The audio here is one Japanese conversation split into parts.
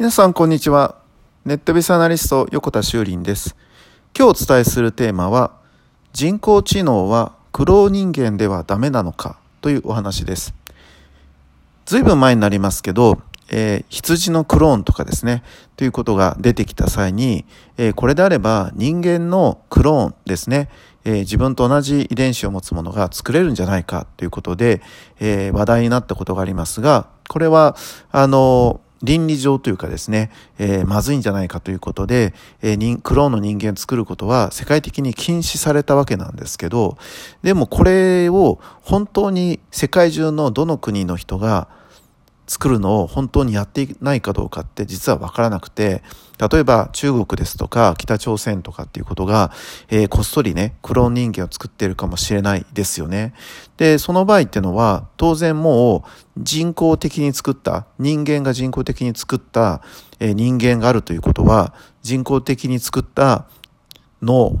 皆さんこんにちは。ネットビスアナリスト横田修林です。今日お伝えするテーマは人工知能は苦労人間ではダメなのか？というお話です。ずいぶん前になりますけど、えー、羊のクローンとかですね。ということが出てきた際に、えー、これであれば人間のクローンですね。えー、自分と同じ遺伝子を持つものが作れるんじゃないか？ということで、え、話題になったことがありますが、これは、あの、倫理上というかですね、えー、まずいんじゃないかということで、えー、クローンの人間を作ることは世界的に禁止されたわけなんですけど、でもこれを本当に世界中のどの国の人が作るのを本当にやっていないかどうかって実は分からなくて、例えば中国ですとか北朝鮮とかっていうことが、えー、こっそりね、クローン人間を作ってるかもしれないですよね。で、その場合っていうのは当然もう人工的に作った、人間が人工的に作った、えー、人間があるということは人工的に作った脳、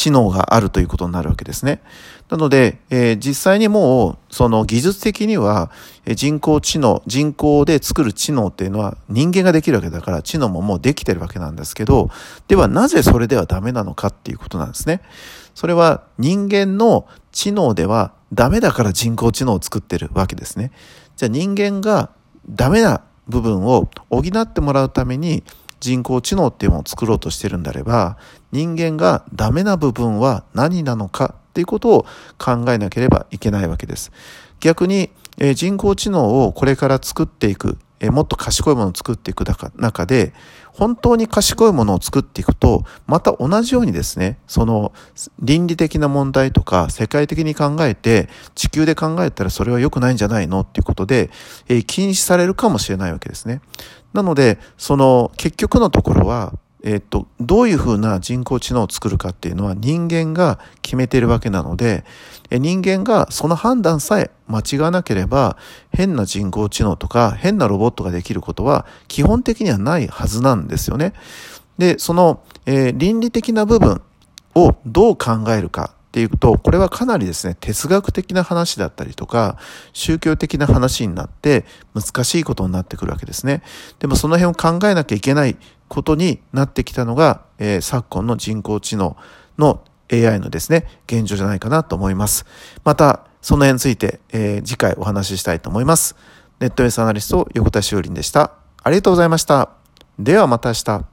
知能があるということになるわけですね。なので、えー、実際にもう、その技術的には、え人工知能、人工で作る知能っていうのは人間ができるわけだから、知能ももうできてるわけなんですけど、ではなぜそれではダメなのかっていうことなんですね。それは人間の知能ではダメだから人工知能を作ってるわけですね。じゃあ人間がダメな部分を補ってもらうために人工知能っていうものを作ろうとしてるんであれば、人間がダメな部分は何なのかっていうことを考えなければいけないわけです。逆に、え、人工知能をこれから作っていく、え、もっと賢いものを作っていく中で、本当に賢いものを作っていくと、また同じようにですね、その倫理的な問題とか世界的に考えて、地球で考えたらそれは良くないんじゃないのっていうことで、え、禁止されるかもしれないわけですね。なので、その結局のところは、えっと、どういうふうな人工知能を作るかっていうのは人間が決めているわけなので、人間がその判断さえ間違わなければ、変な人工知能とか変なロボットができることは基本的にはないはずなんですよね。で、その、えー、倫理的な部分をどう考えるかっていうと、これはかなりですね、哲学的な話だったりとか、宗教的な話になって難しいことになってくるわけですね。でもその辺を考えなきゃいけないことになってきたのが、えー、昨今の人工知能の AI のですね、現状じゃないかなと思います。また、その辺について、えー、次回お話ししたいと思います。ネットエースアナリスト横田修林でした。ありがとうございました。ではまた明日。